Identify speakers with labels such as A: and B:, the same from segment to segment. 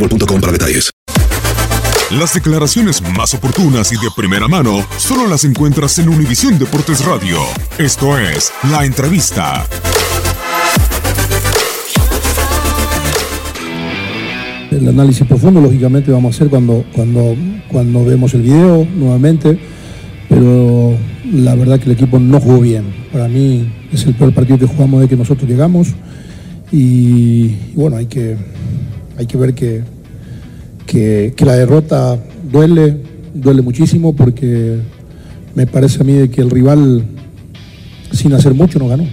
A: boostmobile.com para detalles.
B: Las declaraciones más oportunas y de primera mano solo las encuentras en Univisión Deportes Radio. Esto es La Entrevista.
C: El análisis profundo, lógicamente, vamos a hacer cuando, cuando, cuando vemos el video nuevamente, pero la verdad que el equipo no jugó bien. Para mí es el peor partido que jugamos de que nosotros llegamos y, y bueno, hay que, hay que ver que, que, la derrota duele, duele muchísimo porque me parece a mí de que el rival sin hacer mucho no ganó.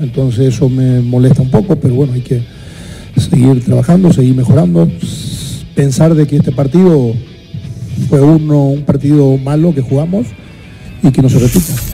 C: Entonces eso me molesta un poco, pero bueno, hay que seguir trabajando, seguir mejorando, pensar de que este partido fue uno, un partido malo que jugamos y que no se repita.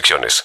D: restricciones.